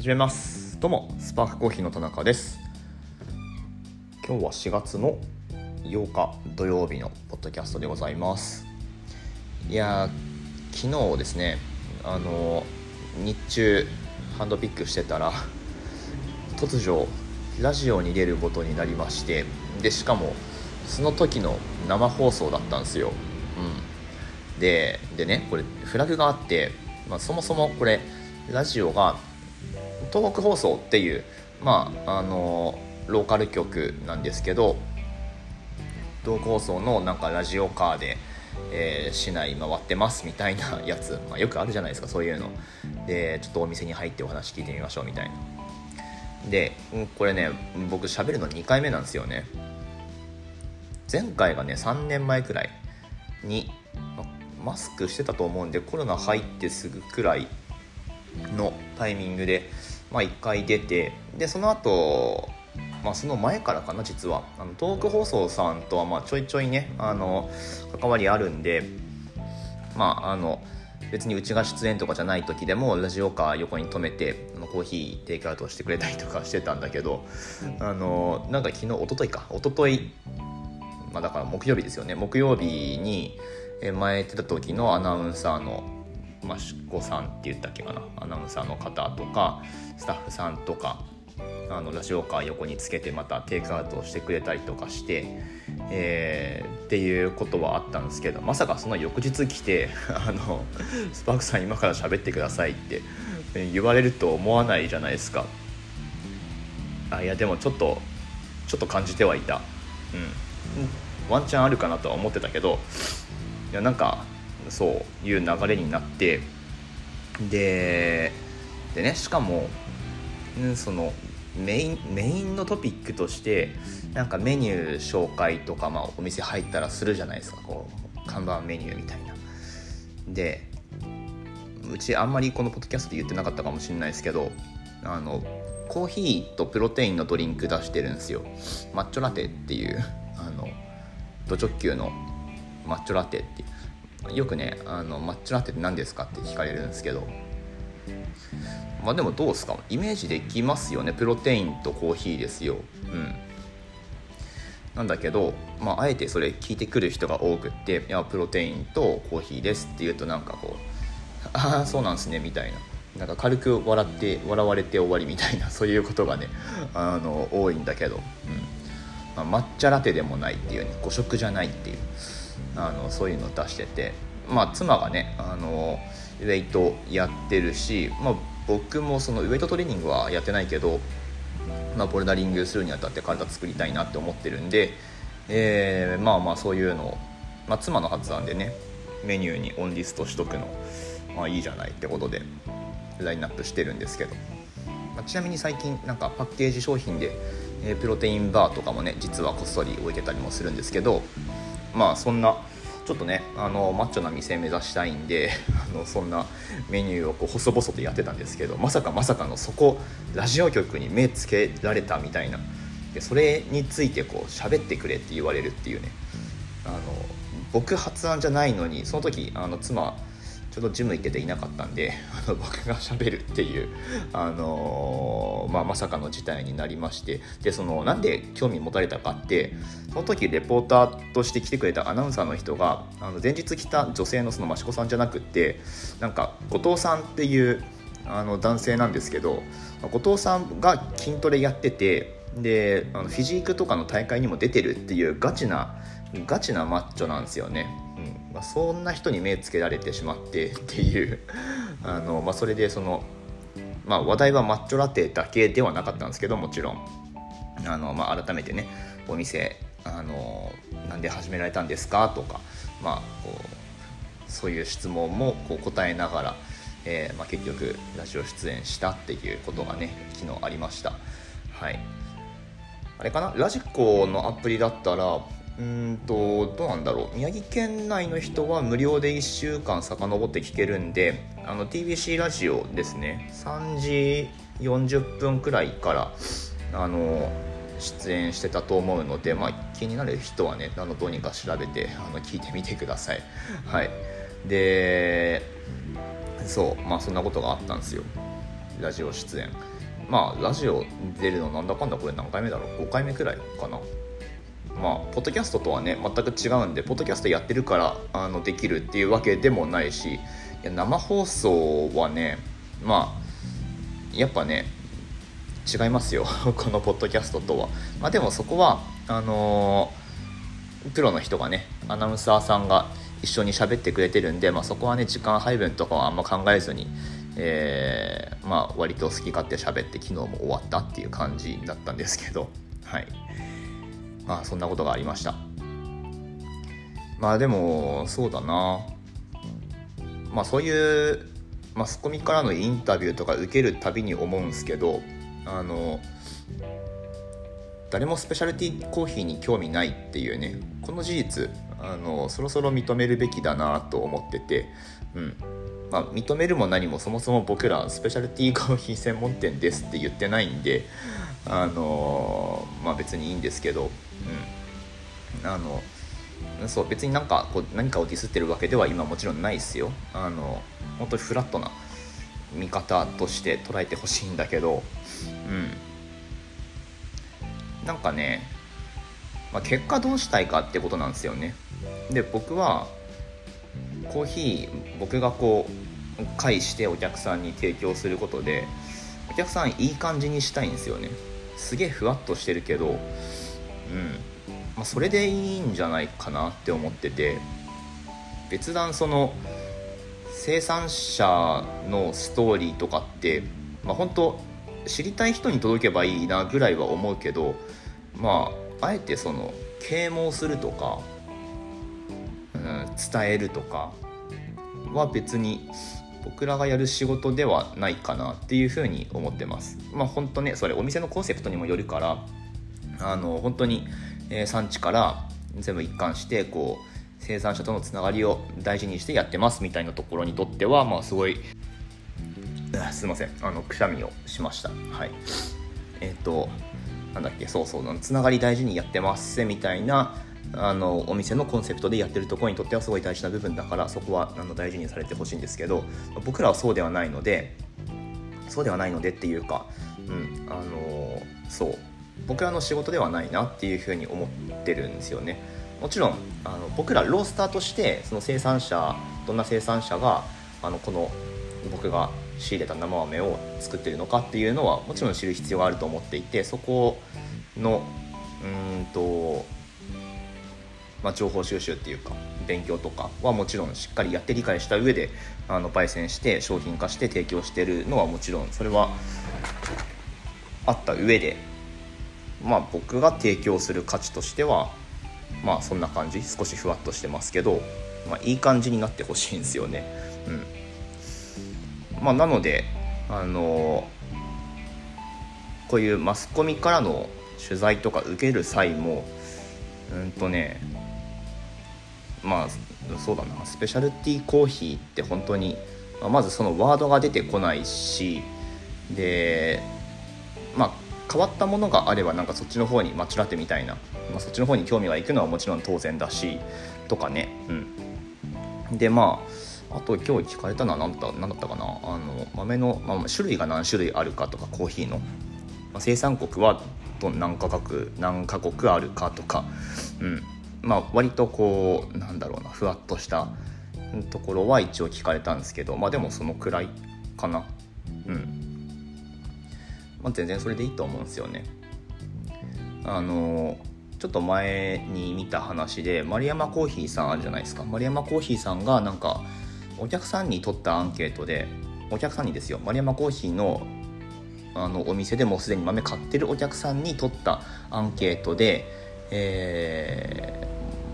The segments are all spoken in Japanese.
始めます。どうもスパークコーヒーの田中です。今日は4月の8日土曜日のポッドキャストでございます。いや昨日ですねあの日中ハンドピックしてたら突如ラジオに出ることになりましてでしかもその時の生放送だったんですよ、うん、ででねこれフラグがあって、まあ、そもそもこれラジオが東北放送っていうまああのローカル局なんですけど東北放送のなんかラジオカーで、えー、市内回ってますみたいな やつ、まあ、よくあるじゃないですかそういうの。でちょっとお店に入ってお話聞いてみましょうみたいな。でこれね僕喋るの2回目なんですよね。前回がね3年前くらいにマスクしてたと思うんでコロナ入ってすぐくらいのタイミングで、まあ、1回出てでその後まあその前からかな実は。あの東北放送さんとはまあちょいちょいねあの関わりあるんでまああの別にうちが出演とかじゃない時でもラジオカー横に止めてあのコーヒーテイクアウトしてくれたりとかしてたんだけどあのなんか昨日一昨日か一昨日まあだから木曜日ですよね。木曜日に前やってた時のアナウンサーの益子さんって言ったっけかな。アナウンサーの方とかスタッフさんとかあのラジオカー横につけてまたテイクアウトをしてくれたりとかして、えー、っていうことはあったんですけどまさかその翌日来て あの「スパークさん今から喋ってください」って言われると思わないじゃないですか。あいやでもちょっとちょっと感じてはいた。うん。ワンチャンあるかなとは思ってたけどいやなんかそういう流れになってででねしかも、うん、そのメインメインのトピックとしてなんかメニュー紹介とか、まあ、お店入ったらするじゃないですかこう看板メニューみたいな。でうちあんまりこのポッドキャストで言ってなかったかもしれないですけどあのコーヒーとプロテインのドリンク出してるんですよ。抹茶ラテっていうあのド直球の抹茶ラテっていう。よくねあの抹茶ラテって何ですかって聞かれるんですけど。まあでもどうですか？イメージできますよね。プロテインとコーヒーですよ。うん。なんだけど、まあ、あえてそれ聞いてくる人が多くって「いやプロテインとコーヒーです」って言うとなんかこう「ああそうなんすね」みたいな。なんか軽く笑って笑われて終わりみたいな そういうことがねあの多いんだけど、うん。まあ、抹茶ラテでもないっていうね誤色じゃないっていう。あのそういうのを出しててまあ妻がねあのウェイトやってるし、まあ、僕もそのウエイトトレーニングはやってないけど、まあ、ボルダリングするにあたって体作りたいなって思ってるんで、えー、まあまあそういうのを、まあ、妻の発案でねメニューにオンリストしとくの、まあ、いいじゃないってことでラインナップしてるんですけど、まあ、ちなみに最近なんかパッケージ商品で、えー、プロテインバーとかもね実はこっそり置いてたりもするんですけどまあそんなちょっとねあのマッチョな店目指したいんで あのそんなメニューをこう細々とやってたんですけどまさかまさかのそこラジオ局に目つけられたみたいな。でそれについてこう喋ってくれって言われるっていうね。あの僕発案じゃないのにその時あの妻ちょっとジム行ってていなかったんで あの僕がしゃべるっていう、あのー、まあ、まさかの事態になりましてでそのなんで興味持たれたかってその時レポーターとして来てくれたアナウンサーの人があの前日来た女性のその益子さんじゃなくってなんか後藤さんっていうあの男性なんですけど後藤さんが筋トレやっててであのフィジークとかの大会にも出てるっていうガチなガチなマッチョなんですよね。まあ、そんな人に目つけられてしまって っていう。あの、まあ、それでその、まあ、話題はマッチョラテだけではなかったんですけどもちろん。あの、まあ、改めてねお店あのなんで始められたんですかとか、まあ、こうそういう質問もこう答えながら、えーまあ、結局ラジオ出演したっていうことがね昨日ありました。はい。あれかな？ラジコのアプリだったらうんとどうなんだろう。宮城県内の人は無料で1週間遡って聞けるんであの TBC ラジオですね。3時40分くらいからあの出演してたと思うので、まあ、気になる人はねあのどうにか調べてあの聞いてみてください。はい。でそうまあそんなことがあったんですよ。ラジオ出演。まあラジオ出るのなんだかんだこれ何回目だろう？5回目くらいかな。まあポッドキャストとはね全く違うんでポッドキャストやってるからあのできるっていうわけでもないしいや生放送はねまあやっぱね違いますよ このポッドキャストとは。まあでもそこはあのー、プロの人がねアナウンサーさんが一緒に喋ってくれてるんで、まあ、そこはね時間配分とかはあんま考えずにえー、まあ割と好き勝手喋って昨日も終わったっていう感じだったんですけどはい。まあそんなことがありました。まあでもそうだな。まあそういうマスコミからのインタビューとか受けるたびに思うんですけどあの誰もスペシャルティーコーヒーに興味ないっていうねこの事実あのそろそろ認めるべきだなと思ってて、うん。まあ、認めるも何もそもそも僕らスペシャルティーコーヒー専門店ですって言ってないんであのまあ別にいいんですけど、うん、あのそう別になんかこう何かをディスってるわけでは今もちろんないですよ。あの本当にフラットな見方として捉えてほしいんだけどうん。なんかね、まあ、結果どうしたいかってことなんですよね。で僕はコーヒー僕がこう介してお客さんに提供することでお客さんいい感じにしたいんですよね。すげえふわっとしてるけどうん、まあ、それでいいんじゃないかなって思ってて別段その生産者のストーリーとかってまあ本当知りたい人に届けばいいなぐらいは思うけどまああえてその啓蒙するとかうん伝えるとかは別に僕らがやる仕事ではないかなっていうふうに思ってます。まあ本当ねそれお店のコンセプトにもよるからあの本当に、えー、産地から全部一貫してこう生産者とのつながりを大事にしてやってますみたいなところにとってはまあすごいすいません。あのくしゃみをしました。はい。えっ、ー、となんだっけそうそうつながり大事にやってますみたいなあのお店のコンセプトでやってるところにとってはすごい大事な部分だからそこはあの大事にされてほしいんですけど僕らはそうではないのでそうではないのでっていうか、うん、あのそう。僕らの仕事ではないなっていうふうに思ってるんですよね。もちろんあの僕らロースターとしてその生産者どんな生産者があのこの僕が仕入れた生豆を作ってるのかっていうのはもちろん知る必要があると思っていてそこのうんとまあ、情報収集っていうか勉強とかはもちろんしっかりやって理解した上であの焙煎して商品化して提供してるのはもちろんそれはあった上でまあ僕が提供する価値としてはまあそんな感じ少しふわっとしてますけど、まあ、いい感じになってほしいんですよね。うんまあ、なのであのこういうマスコミからの取材とか受ける際もうんとねまあそうだな。スペシャルティーコーヒーって本当に、まあ、まずそのワードが出てこないしでまあ変わったものがあればなんかそっちの方にマッチラテみたいな、まあ、そっちの方に興味がいくのはもちろん当然だしとかね。うん。でまああと今日聞かれたのは何だ何だったかな。あの豆の、まあ、種類が何種類あるかとかコーヒーの、まあ、生産国は何カ国何カ国あるかとか。うん。まあ、割とこうなんだろうなふわっとしたところは一応聞かれたんですけどまあでもそのくらいかな。うん、まあ、全然それでいいと思うんですよね。あのちょっと前に見た話で丸山コーヒーさんあるじゃないですか。丸山コーヒーさんがなんかお客さんに取ったアンケートでお客さんにですよ。丸山コーヒーのあのお店でもうすでに豆買ってるお客さんに取ったアンケートで、え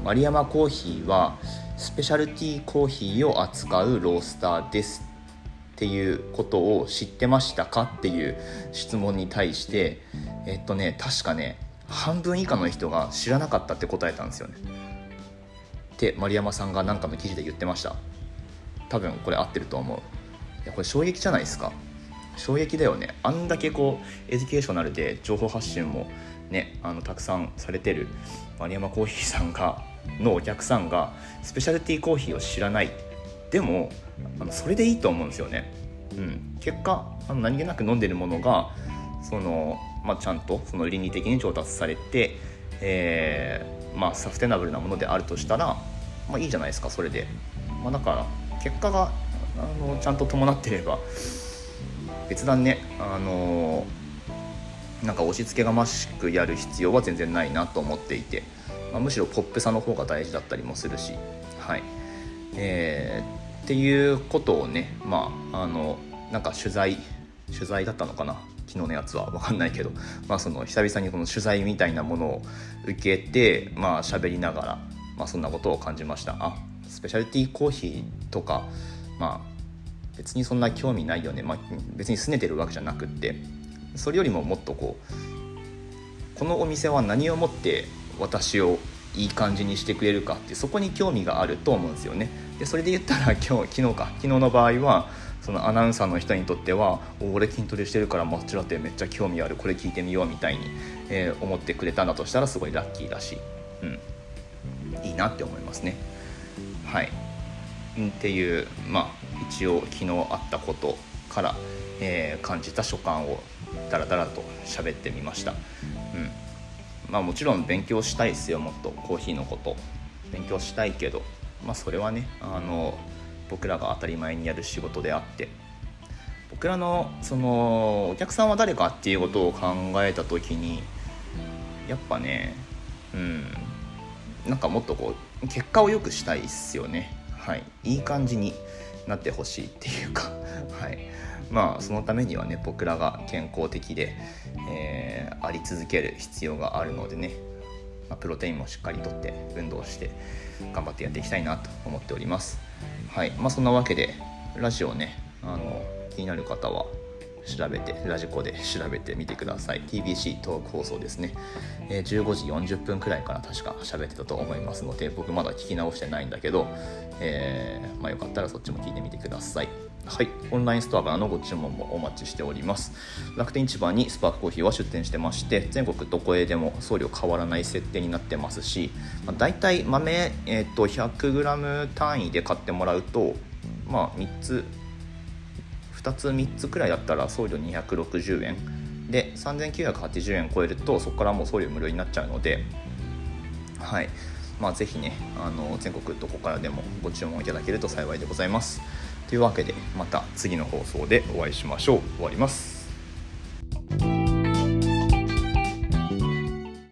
丸山コーヒーはスペシャルティーコーヒーを扱うロースターですっていうことを知ってましたかっていう質問に対してえっとね確かね半分以下の人が知らなかったって答えたんですよね。って丸山さんが何かの記事で言ってました。多分これ合ってると思う。いやこれ衝撃じゃないですか。衝撃だよね。あんだけこう educational で情報発信もねあのたくさんされてる丸山コーヒーさんがのお客さんがスペシャルティーコーヒーを知らない。でもあのそれでいいと思うんですよね。うん、結果あの何気なく飲んでるものがその、まあ、ちゃんとその倫理的に調達されて、えーまあ、サステナブルなものであるとしたら、まあ、いいじゃないですかそれで、まあ、だから結果があのちゃんと伴ってれば別段ねあのなんか押し付けがましくやる必要は全然ないなと思っていて、まあ、むしろポップさの方が大事だったりもするしはい。えー、っていうことをねまああのなんか取材取材だったのかな？昨日のやつは。分かんないけど、まあ、その久々にこの取材みたいなものを受けてまあ喋りながら、まあ、そんなことを感じました。あスペシャルティーコーヒーとかまあ別にそんな興味ないよね、まあ、別に拗ねてるわけじゃなくってそれよりももっとこうこのお店は何をもって私をいい感じにしてくれるかってそこに興味があると思うんですよね。でそれで言ったら 今日昨日か。昨日の場合はそのアナウンサーの人にとっては「俺筋トレしてるから抹茶ラテめっちゃ興味あるこれ聞いてみよう」みたいに、えー、思ってくれたんだとしたらすごいラッキーだし、うん、いいなって思いますね。はい。っていうまあ一応昨日あったことから、えー、感じた所感をダラダラと喋ってみました、まあ、もちろん勉強したいですよもっと。コーヒーのこと。勉強したいけど、まあ、それはねあの僕らが当たり前にやる仕事であって。僕らのそのお客さんは誰かっていうことを考えた時にやっぱねうん。なんかもっとこう結果を良くしたいっすよね。はい。いい感じになってほしいっていうか はい。まあそのためにはね僕らが健康的で、えー、あり続ける必要があるのでね、まあ、プロテインもしっかりとって運動して頑張ってやっていきたいなと思っております。はい。まあそんなわけでラジオねあの気になる方は調べてラジコで調べてみてください。TBC トーク放送ですね、えー、15時40分くらいから確か喋ってたと思いますので僕まだ聞き直してないんだけど、えー、まあ、よかったらそっちも聞いてみてください。はい、オンラインストアからのご注文もお待ちしております。楽天市場にスパークコーヒーは出店してまして全国どこへでも送料変わらない設定になってますし、まあ、大体豆、えーと、100g 単位で買ってもらうとまあ3つ2つ3つくらいだったら送料260円。で3980円超えるとそこからもう送料無料になっちゃうのではい。まあぜひねあの全国どこからでもご注文いただけると幸いでございます。というわけでまた次の放送でお会いしましょう。終わります。